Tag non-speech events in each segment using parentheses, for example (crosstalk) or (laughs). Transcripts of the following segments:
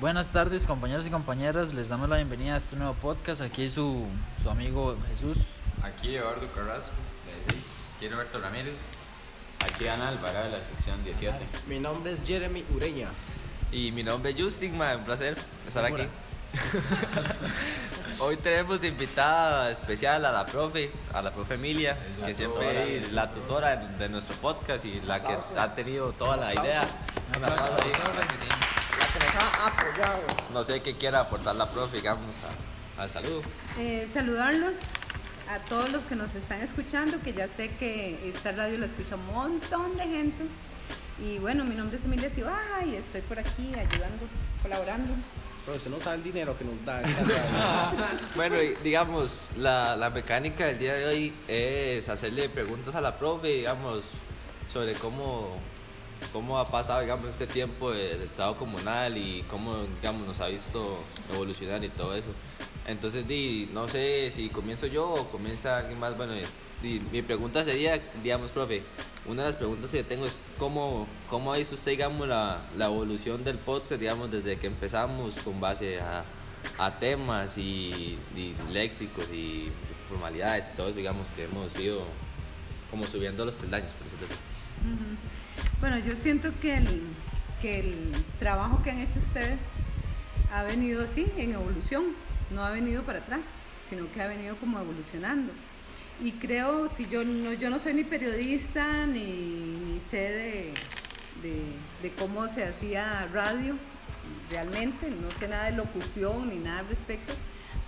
Buenas tardes compañeros y compañeras, les damos la bienvenida a este nuevo podcast. Aquí su, su amigo Jesús. Aquí Eduardo Carrasco, de Luis. Aquí Roberto Ramírez. Aquí Ana Alvarado de la sección 17. Mi nombre es Jeremy Ureña. Y mi nombre es Justin, un placer estar aquí. (laughs) Hoy tenemos de invitada especial a la profe, a la profe Emilia, la que siempre es la tutora de, de nuestro podcast y la que ha tenido toda la idea. Un aplauso ahí. Ha apoyado. No sé qué quiera aportar la profe, digamos, a- al saludo. Eh, saludarlos a todos los que nos están escuchando, que ya sé que esta radio la escucha un montón de gente. Y bueno, mi nombre es Emilia Cibaja y estoy por aquí ayudando, colaborando. Pero usted no sabe el dinero que nos da. (laughs) Bueno, y digamos, la, la mecánica del día de hoy es hacerle preguntas a la profe, digamos, sobre cómo, cómo ha pasado, digamos, este tiempo de, de trabajo comunal y cómo, digamos, nos ha visto evolucionar y todo eso. Entonces, di, no sé si comienzo yo o comienza alguien más. Bueno, di, mi pregunta sería, digamos, profe, una de las preguntas que tengo es cómo, cómo ha visto usted, digamos, la, la evolución del podcast, digamos, desde que empezamos con base a, a temas y, y léxicos y formalidades y todo eso, digamos, que hemos ido como subiendo los peldaños, por así. Ujú. Bueno, yo siento que el, que el trabajo que han hecho ustedes ha venido así, en evolución, no ha venido para atrás, sino que ha venido como evolucionando. Y creo, si yo no, yo no soy ni periodista, ni, sé de, de- de cómo se hacía radio, realmente, no sé nada de locución ni nada al respecto,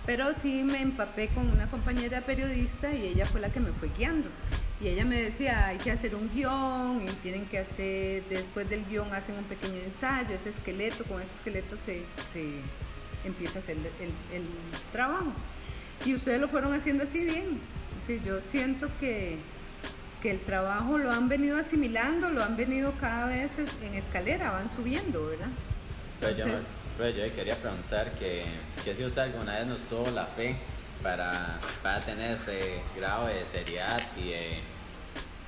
pero sí me empapé con una compañera periodista y ella fue la que me fue guiando. Y ella me decía, hay que hacer un guion y tienen que hacer, después del guion hacen un pequeño ensayo, ese esqueleto, con ese esqueleto se, se empieza a hacer el, el- trabajo. Y ustedes lo fueron haciendo así bien. Sí, yo siento que, que el trabajo lo han venido asimilando, lo han venido cada vez en escalera, van subiendo, ¿verdad? Pero yo, Entonces- yo quería preguntar que, que si usted alguna vez nos tuvo la fe para, para tener ese grado de seriedad y de,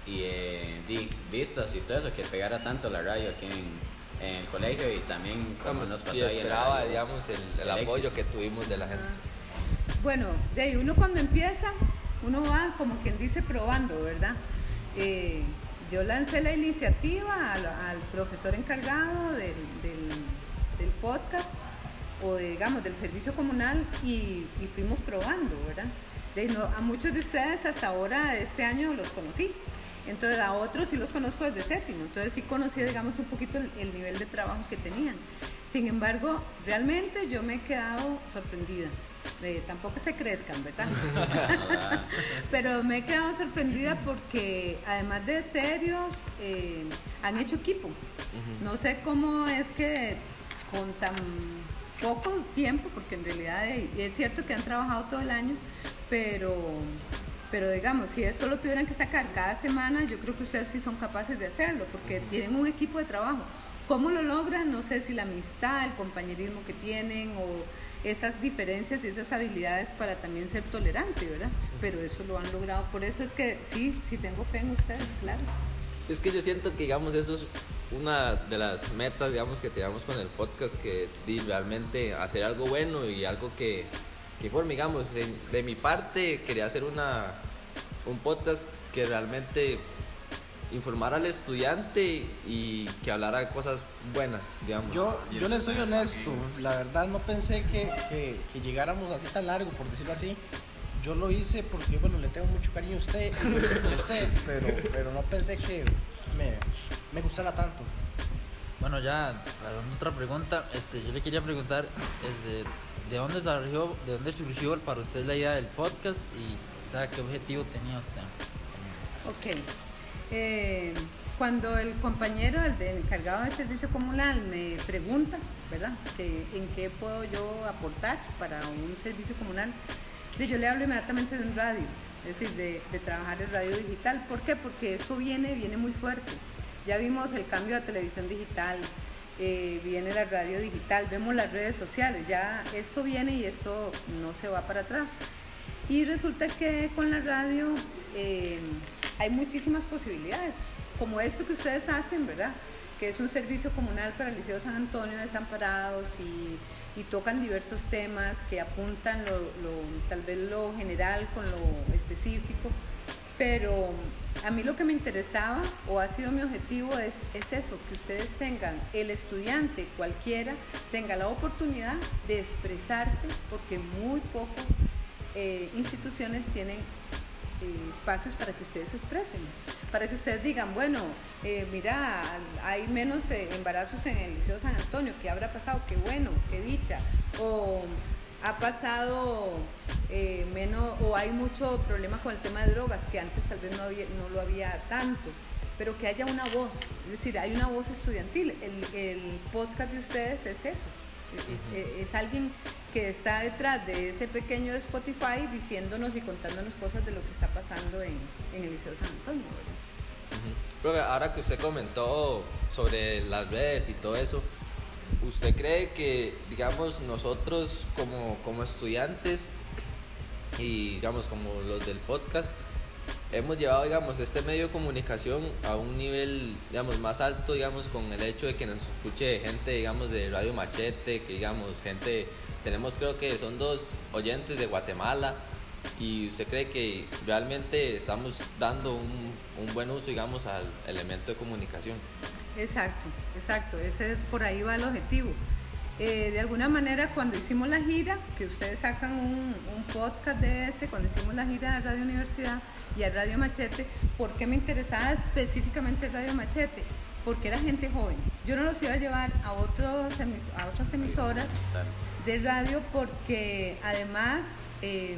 y de, di- vistas y todo eso, que pegara tanto la radio aquí en, en el colegio y también como nos pasó si ahí esperaba, radio, digamos, el, el el apoyo éxito. que tuvimos de la gente. Bueno, de ahí uno cuando empieza, uno va como quien dice probando, ¿verdad? Eh, yo lancé la iniciativa al, al profesor encargado del, del- del podcast o de, digamos del servicio comunal y, y fuimos probando, ¿verdad? De no- a muchos de ustedes hasta ahora este año los conocí. Entonces a otros sí los conozco desde séptimo, entonces sí conocí digamos un poquito el, el nivel de trabajo que tenían. Sin embargo, realmente yo me he quedado sorprendida. Eh, tampoco se crezcan, ¿verdad? (laughs) Pero me he quedado sorprendida porque además de serios, eh, han hecho equipo. No sé cómo es que con tan poco tiempo, porque en realidad eh, es cierto que han trabajado todo el año, pero, pero digamos, si esto lo tuvieran que sacar cada semana, yo creo que ustedes sí son capaces de hacerlo, porque tienen un equipo de trabajo. ¿Cómo lo logran? No sé si la amistad, el compañerismo que tienen o esas diferencias y esas habilidades para también ser tolerante, ¿verdad? Pero eso lo han logrado. Por eso es que sí, sí tengo fe en ustedes, claro. Es que yo siento que, digamos, eso es una de las metas, digamos, que tenemos con el podcast, que di, realmente hacer algo bueno y algo que, que forme, digamos, en- de mi parte quería hacer una, un podcast que realmente informara al estudiante y que hablara de cosas buenas, digamos. Yo, yo eso le soy honesto. La verdad no pensé que, que- que llegáramos así tan largo, por decirlo así. Yo lo hice porque, bueno, le tengo mucho cariño a usted lo hice por usted, (laughs) pero, pero no pensé que me, me gustara tanto. Bueno, ya, para otra pregunta, este, yo le quería preguntar, este, ¿de dónde surgió, de dónde surgió para usted la idea del podcast y o sea, qué objetivo tenía usted? Ok. Eh, cuando el compañero, el del encargado de servicio comunal, me pregunta, ¿verdad?, que en qué puedo yo aportar para un servicio comunal, yo le hablo inmediatamente de un radio, es decir, de, trabajar el radio digital. ¿Por qué? Porque eso viene, viene muy fuerte. Ya vimos el cambio a televisión digital, eh, viene la radio digital, vemos las redes sociales, ya esto viene y esto no se va para atrás. Y resulta que con la radio eh, hay muchísimas posibilidades, como esto que ustedes hacen, ¿verdad? que es un servicio comunal para el Liceo San Antonio Desamparados y, y tocan diversos temas que apuntan lo, tal vez lo general con lo específico, pero a mí lo que me interesaba o ha sido mi objetivo es, es eso, que ustedes tengan, el estudiante cualquiera tenga la oportunidad de expresarse, porque muy pocas eh, instituciones tienen eh, espacios para que ustedes se expresen, para que ustedes digan, bueno, eh, mira, hay menos eh, embarazos en el Liceo San Antonio, ¿qué habrá pasado? Qué bueno, qué dicha. O ha pasado eh, menos, o hay mucho problema con el tema de drogas, que antes tal vez no, había, no lo había tanto, pero que haya una voz, es decir, hay una voz estudiantil. El, el podcast de ustedes es eso, es, es- es alguien que está detrás de ese pequeño Spotify diciéndonos y contándonos cosas de lo que está pasando en, en el Liceo San Antonio. ahora que usted comentó sobre las redes y todo eso, ¿usted cree que, digamos, nosotros como, como estudiantes y, digamos, como los del podcast, hemos llevado, digamos, este medio de comunicación a un nivel, digamos, más alto, digamos, con el hecho de que nos escuche gente, digamos, de Radio Machete, que, digamos, gente, tenemos creo que son dos oyentes de Guatemala, y usted cree que realmente estamos dando un, un buen uso, digamos, al elemento de comunicación. Exacto, exacto, ese por ahí va el objetivo. Eh, de alguna manera, cuando hicimos la gira, que ustedes sacan un, podcast de ese, cuando hicimos la gira a Radio Universidad y a Radio Machete, ¿por qué me interesaba específicamente Radio Machete? Porque era gente joven. Yo no los iba a llevar a, otros otras emisoras de radio porque además eh,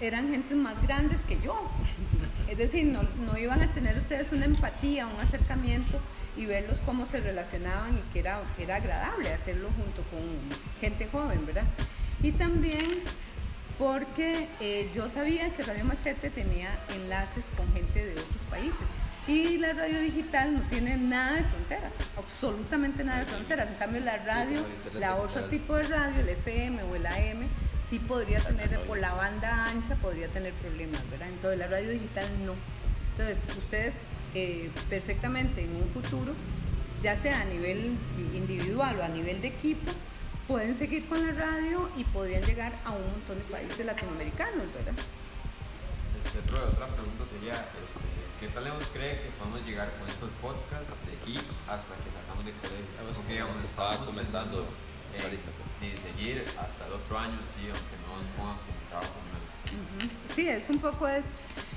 eran gentes más grandes que yo. Es decir, no, no iban a tener ustedes una empatía, un acercamiento y verlos cómo se relacionaban y que era, que era agradable hacerlo junto con gente joven, ¿verdad? Y también porque eh, yo sabía que Radio Machete tenía enlaces con gente de otros países. Y la radio digital no tiene nada de fronteras, absolutamente nada de fronteras. En cambio, la radio, la otro tipo de radio, el FM o el AM, sí podría tener, por la banda ancha podría tener problemas, ¿verdad? Entonces, la radio digital no. Entonces, ustedes eh, perfectamente en un futuro, ya sea a nivel individual o a nivel de equipo, pueden seguir con la radio y podrían llegar a un montón de países latinoamericanos, ¿verdad? Este, profe, otra pregunta sería, este, ¿qué tal lejos cree que podemos llegar con estos podcasts de aquí hasta que salgamos de colegio? Porque, digamos, estaba comentando pensando en- ahorita. en seguir hasta el otro año, sí, aunque no nos pongan como trabajo comunal. Ujú. Sí, es un poco es.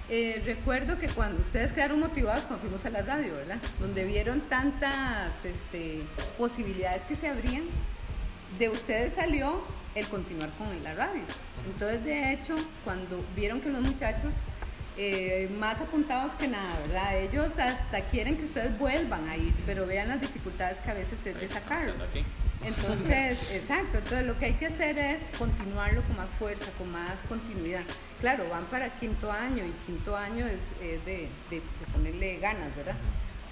Eh, recuerdo que cuando ustedes quedaron motivados cuando fuimos a la radio, ¿verdad? Donde vieron tantas este, posibilidades que se abrían, de ustedes salió el continuar con la radio. Entonces, de hecho, cuando vieron que los muchachos eh, más apuntados que nada, ¿verdad? Ellos hasta quieren que ustedes vuelvan a ir, pero vean las dificultades que a veces es de sacarlo. Entonces, exacto, entonces lo que hay que hacer es continuarlo con más fuerza, con más continuidad. Claro, van para quinto año y quinto año es, es de, ponerle ganas, ¿verdad?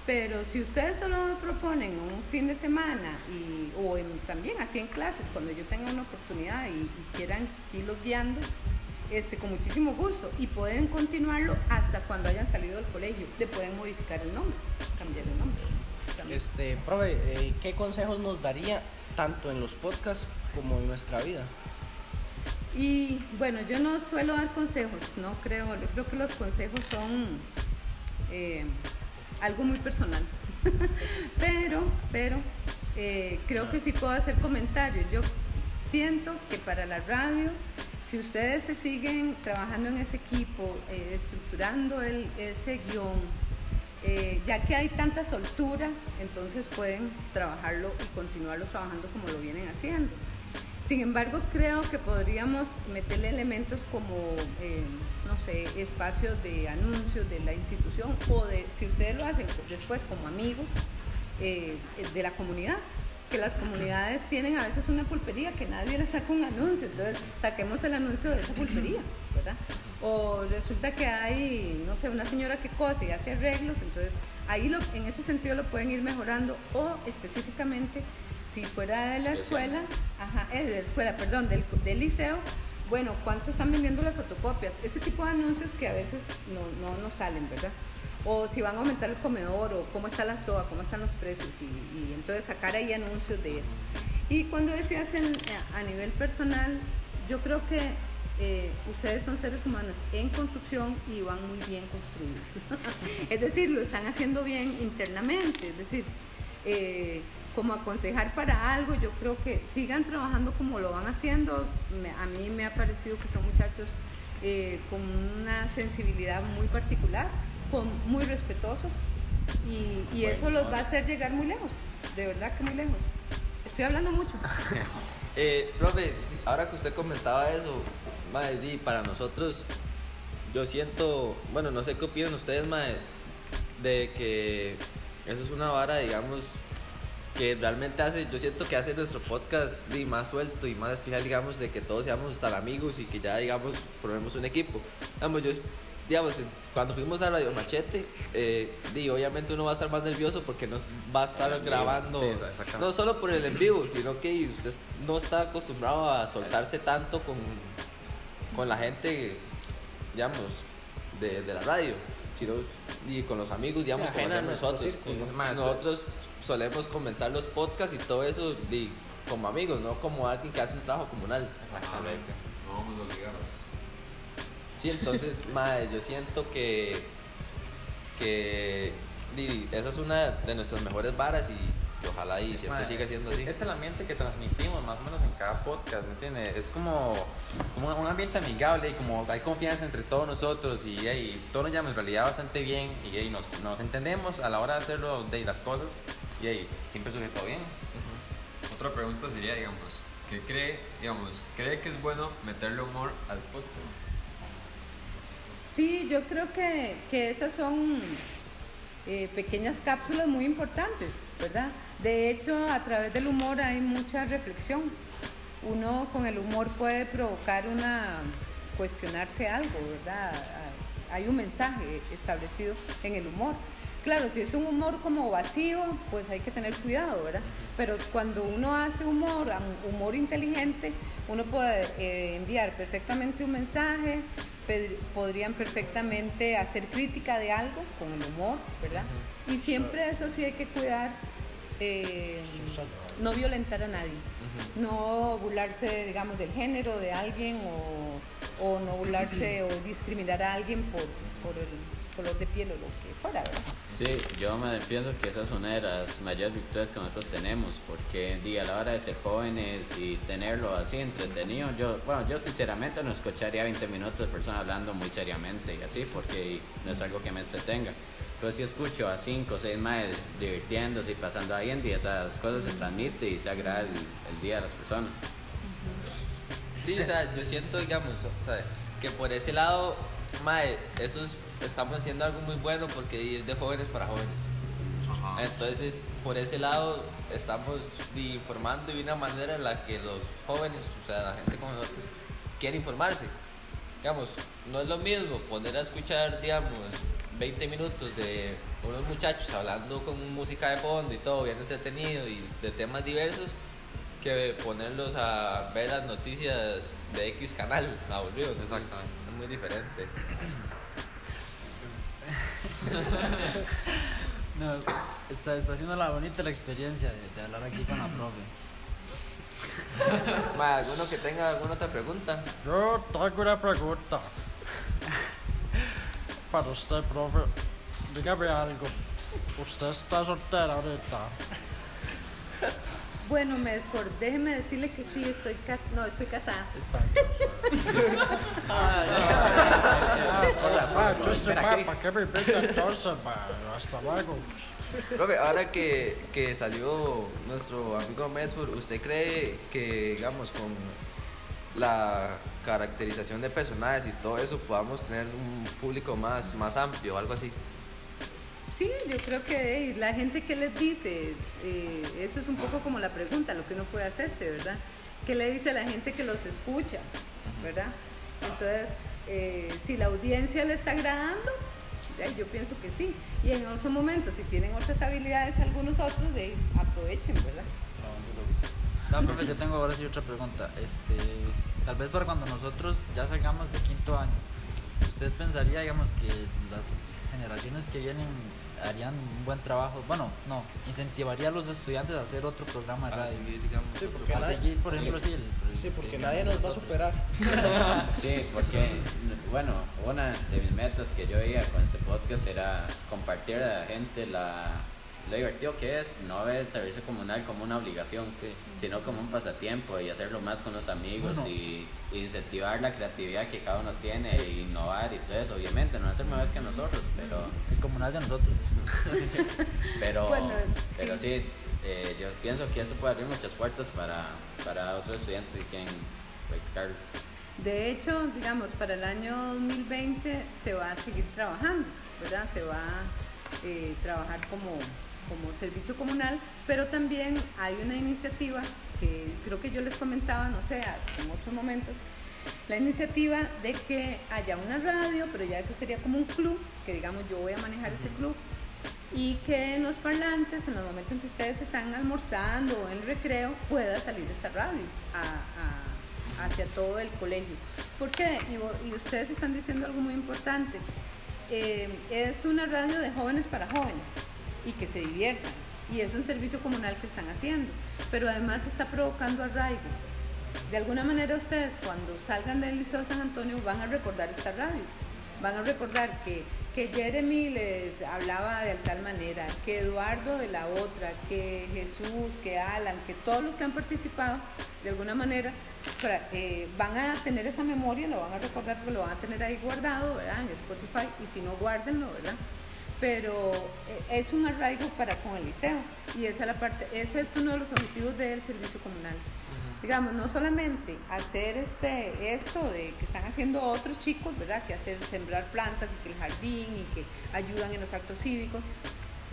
Pero si ustedes solo proponen un fin de semana y, o en- también así en clases, cuando yo tenga una oportunidad y, y quieran irlos guiando, este, con muchísimo gusto y pueden continuarlo hasta cuando hayan salido del colegio. Le pueden modificar el nombre, cambiar el nombre. también. Este, profe, eh, ¿qué consejos nos daría tanto en los podcasts como en nuestra vida? Y bueno, yo no suelo dar consejos, no creo, yo creo que los consejos son eh, algo muy personal. (laughs) pero, pero eh, creo que sí puedo hacer comentarios. Yo siento que para la radio, si ustedes se siguen trabajando en ese equipo, eh, estructurando el, ese guion, eh, ya que hay tanta soltura, entonces pueden trabajarlo y continuarlo trabajando como lo vienen haciendo. Sin embargo, creo que podríamos meterle elementos como, eh, no sé, espacios de anuncios de la institución o de, si ustedes lo hacen después como amigos eh, de la comunidad, que las comunidades tienen a veces una pulpería que nadie le saca un anuncio, entonces saquemos el anuncio de esa pulpería, ¿verdad? O resulta que hay, no sé, una señora que cose y hace arreglos, entonces ahí lo, en ese sentido lo pueden ir mejorando o específicamente si fuera de la escuela, ajá, eh, de la escuela, perdón, del, del liceo, bueno, ¿cuánto están vendiendo las fotocopias? Ese tipo de anuncios que a veces no, no, no salen, ¿verdad? O si van a aumentar el comedor, o cómo está la SOA, cómo están los precios, y, y entonces sacar ahí anuncios de eso. Y cuando decías en- a nivel personal, yo creo que eh, ustedes son seres humanos en construcción y van muy bien construidos. (laughs) es decir, lo están haciendo bien internamente, es decir, eh, como aconsejar para algo, yo creo que sigan trabajando como lo van haciendo. Me- a mí me ha parecido que son muchachos eh, con una sensibilidad muy particular, muy respetuosos y, y eso los va a hacer llegar muy lejos, de verdad que muy lejos. Estoy hablando mucho. (laughs) Eh, profe, ahora que usted comentaba eso, di, para nosotros, yo siento, bueno, no sé qué opinan ustedes, de que eso es una vara, digamos, que realmente hace, yo siento que hace nuestro podcast más suelto y más especial, digamos, de que todos seamos tan amigos y que ya, digamos, formemos un equipo. Digamos, yo, digamos, cuando fuimos a Radio Machete, eh, di, obviamente uno va a estar más nervioso porque nos va a estar El grabando, Sí, no solo por el en vivo, sino que usted no está acostumbrado a soltarse tanto con, con la gente, digamos, de, de la radio, sino y con los amigos, digamos, Sí, ajena a nosotros. Más- Nosotros solemos comentar los podcasts y todo eso di, como amigos, no como alguien que hace un trabajo comunal. Exactamente. No vamos obligados. Sí, entonces, (laughs) mae, yo siento que, que esa es una de nuestras mejores varas y que ojalá y siempre siga siendo así. Es el ambiente que transmitimos más o menos en cada podcast, ¿me entiendes? Es como, como un ambiente amigable y como hay confianza entre todos nosotros y, hey, todos nos llevamos en realidad bastante bien y hey, nos, nos entendemos a la hora de hacerlo de las cosas y siempre surge todo bien. Otra pregunta sería, digamos, ¿qué cree, digamos, cree que es bueno meterle humor al podcast? Sí, yo creo que, que esas son eh, pequeñas cápsulas muy importantes, ¿verdad? De hecho, a través del humor hay mucha reflexión. Uno con el humor puede provocar una cuestionarse algo, ¿verdad? Hay un mensaje establecido en el humor. Claro, si es un humor como vacío, pues hay que tener cuidado, ¿verdad? Pero cuando uno hace humor, humor inteligente, uno puede eh, enviar perfectamente un mensaje, podrían perfectamente hacer crítica de algo con el humor, ¿verdad? Y siempre eso sí hay que cuidar, eh, no violentar a nadie, no burlarse, digamos, del género de alguien o, o no burlarse o discriminar a alguien por, por el color de piel o lo que fuera, ¿verdad? Sí, yo me pienso que esa es una de las mayores victorias que nosotros tenemos, porque di, a la hora de ser jóvenes y tenerlo así entretenido, yo, bueno, yo sinceramente no escucharía 20 minutos de personas hablando muy seriamente y así, porque no es algo que me entretenga. Pero si escucho a 5 o 6 más divirtiéndose y pasando ahí en día, esas cosas se transmiten y se agrada el, el día de las personas. Sí, o sea, yo siento, digamos, o sea, que por ese lado, mae, eso es- estamos haciendo algo muy bueno porque es de jóvenes para jóvenes. Ajá. Entonces, por ese lado, estamos informando de una manera en la que los jóvenes, o sea, la gente como nosotros, quiere informarse. Digamos, no es lo mismo poner a escuchar, digamos, 20 minutos de unos muchachos hablando con música de fondo y todo bien entretenido y de temas diversos, que ponerlos a ver las noticias de X canal, aburrido. Entonces, Exactamente. Es muy diferente. (laughs) No, está, está haciendo la bonita la experiencia de, de hablar aquí con la profe. (laughs) Ma, ¿Alguno que tenga alguna otra pregunta? Yo tengo una pregunta. Para usted, profe. Dígame algo. Usted está soltera ahorita. (laughs) Bueno, me déjeme decirle que sí, estoy ca- no, estoy casada. Está. Ah. Hasta luego. Profe, ahora que, que salió nuestro amigo Medford, ¿usted cree que, digamos, con la caracterización de personajes y todo eso podamos tener un público más, más amplio o algo así? Sí, yo creo que la gente que les dice, eh, eso es un poco como la pregunta, lo que uno puede hacerse, ¿verdad? ¿Qué le dice a la gente que los escucha, ¿verdad? Entonces, eh, si la audiencia le está agradando, yo pienso que sí. Y en otros momentos, si tienen otras habilidades algunos otros, aprovechen, ¿verdad? No, profe, yo tengo ahora sí otra pregunta. Este, tal vez para cuando nosotros ya salgamos de quinto año, usted pensaría, digamos, que las generaciones que vienen harían un buen trabajo? Bueno, no, incentivaría a los estudiantes a hacer otro programa de radio. seguir, digamos, Sí, porque A nadie- seguir, por ejemplo, sí, el- Sí, porque nadie nos va a superar. (laughs) Sí, porque, bueno, una de mis metas que yo veía con este podcast era compartir a la gente la, lo divertido que es no ver el servicio comunal como una obligación, sino como un pasatiempo y hacerlo más con los amigos Bueno. y, y incentivar la creatividad que cada uno tiene e innovar y todo eso. Obviamente, no hacer más que nosotros, pero, El comunal de nosotros. (laughs) pero, Bueno, pero sí, eh, yo pienso que eso puede abrir muchas puertas para, para otros estudiantes que quieren practicarlo. De hecho, digamos, para el año 2020 se va a seguir trabajando, ¿verdad? Se va a eh, trabajar como, como servicio comunal, pero también hay una iniciativa que creo que yo les comentaba, no sé, en otros momentos, la iniciativa de que haya una radio, pero ya eso sería como un club, que digamos yo voy a manejar ese club, y que en los parlantes, en los momentos en que ustedes están almorzando o en recreo, pueda salir esta radio hacia todo el colegio. ¿Por qué? Y, y ustedes están diciendo algo muy importante. Eh, es una radio de jóvenes para jóvenes y que se diviertan. Y es un servicio comunal que están haciendo. Pero además está provocando arraigo. De alguna manera ustedes cuando salgan del Liceo San Antonio van a recordar esta radio. Van a recordar que, que Jeremy les hablaba de tal manera, que Eduardo de la otra, que Jesús, que Alan, que todos los que han participado de alguna manera eh, van a tener esa memoria, lo van a recordar porque lo van a tener ahí guardado, ¿verdad? En Spotify y si no, guárdenlo, ¿verdad? pero eh, es un arraigo para con el liceo y esa es la parte, ese es uno de los objetivos del servicio comunal. Digamos, no solamente hacer este esto de que están haciendo otros chicos, ¿verdad? Que hacer sembrar plantas y que el jardín y que ayudan en los actos cívicos,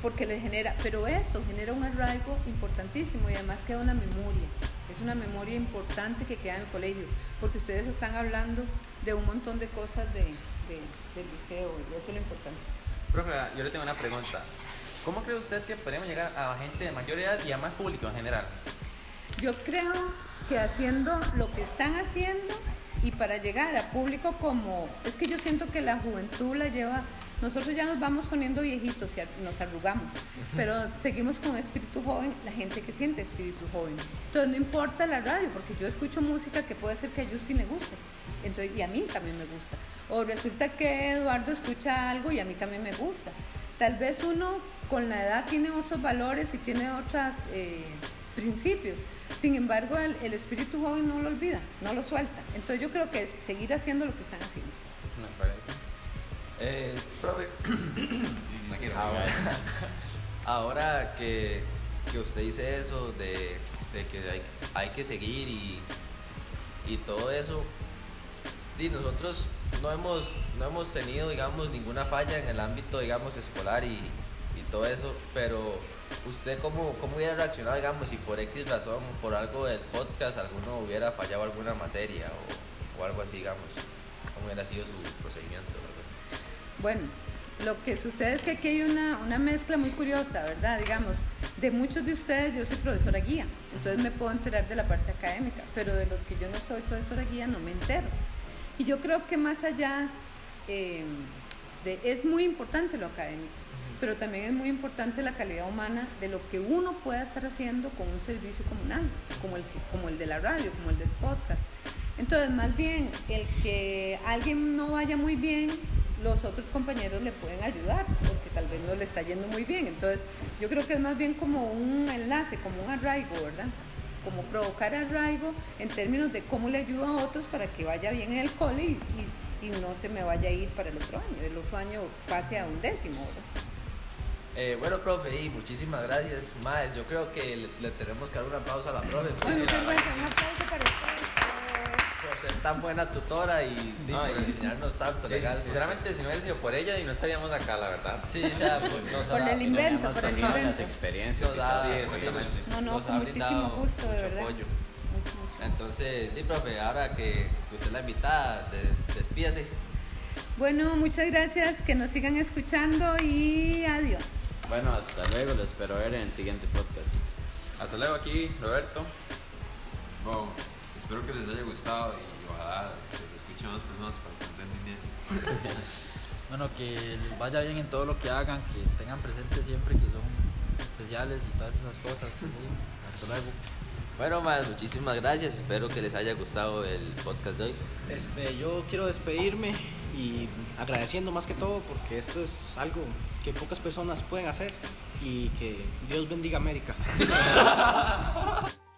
porque les genera, pero esto genera un arraigo importantísimo y además queda una memoria. Es una memoria importante que queda en el colegio, porque ustedes están hablando de un montón de cosas de, de- del liceo y eso es lo importante. Profe, yo le tengo una pregunta. ¿Cómo cree usted que podemos llegar a gente de mayor edad y a más público en general? Yo creo que haciendo lo que están haciendo y para llegar a público como, es que yo siento que la juventud la lleva, nosotros ya nos vamos poniendo viejitos y nos arrugamos, pero seguimos con espíritu joven, la gente que siente espíritu joven. Entonces no importa la radio, porque yo escucho música que puede ser que a ellos sí les guste, entonces, y a mí también me gusta. O resulta que Eduardo escucha algo y a mí también me gusta. Tal vez uno con la edad tiene otros valores y tiene otros principios. Sin embargo, el, el espíritu joven no lo olvida, no lo suelta. Entonces yo creo que es seguir haciendo lo que están haciendo. Me parece. Eh, profe, (coughs) (laughs) ahora que, que usted dice eso de, de que hay, hay que seguir y, y todo eso, y nosotros no hemos, no hemos tenido, digamos, ninguna falla en el ámbito, digamos, escolar y, y todo eso, pero usted cómo, cómo hubiera reaccionado, digamos, si por X razón, por algo del podcast, alguno hubiera fallado alguna materia o, algo así, digamos, cómo hubiera sido su procedimiento. Bueno, lo que sucede es que aquí hay una, una mezcla muy curiosa, ¿verdad? Digamos, de muchos de ustedes yo soy profesora guía, entonces me puedo enterar de la parte académica, pero de los que yo no soy profesora guía no me entero. Y yo creo que más allá, eh, de, es muy importante lo académico, pero también es muy importante la calidad humana de lo que uno pueda estar haciendo con un servicio comunal, como el, como el de la radio, como el del podcast. Entonces, más bien, el que alguien no vaya muy bien, los otros compañeros le pueden ayudar, porque tal vez no le está yendo muy bien. Entonces, yo creo que es más bien como un enlace, como un arraigo, ¿verdad? Como provocar arraigo en términos de cómo le ayudo a otros para que vaya bien en el cole y, y- y no se me vaya a ir para el otro año. El otro año pase a un décimo, ¿verdad? Eh, bueno, profe, y muchísimas gracias. Más, yo creo que le, le tenemos que dar un aplauso a la profe muchas gracias. Un aplauso para ustedes. por ser tan buena tutora y, No, por y- enseñarnos tanto Sí, legal. sinceramente, si no hubiera sido por ella y no estaríamos acá, la verdad. Sí, o sea, pues, nos Por ha- el invento, por el tenido las invento. experiencias. nos ha-. Sí, sí, exactamente. nos- No, no, nos con ha muchísimo brindado gusto, de mucho verdad. apoyo. Mucho, mucho. Entonces, sí, profe, ahora que usted es la invitada, de- despídase. Bueno, muchas gracias, que nos sigan escuchando y adiós. Bueno, hasta luego, lo espero ver en el siguiente podcast. Hasta luego aquí, Roberto. Bueno, es espero que les haya gustado y ojalá este, lo escuchen más personas para que den dinero. (laughs) Bueno, que les vaya bien en todo lo que hagan, que tengan presente siempre que son especiales y todas esas cosas. ¿sí? Hasta luego. Bueno, más, muchísimas gracias. Espero que les haya gustado el podcast de hoy. Este, yo quiero despedirme y agradeciendo más que todo porque esto es algo que pocas personas pueden hacer y que Dios bendiga América. (laughs)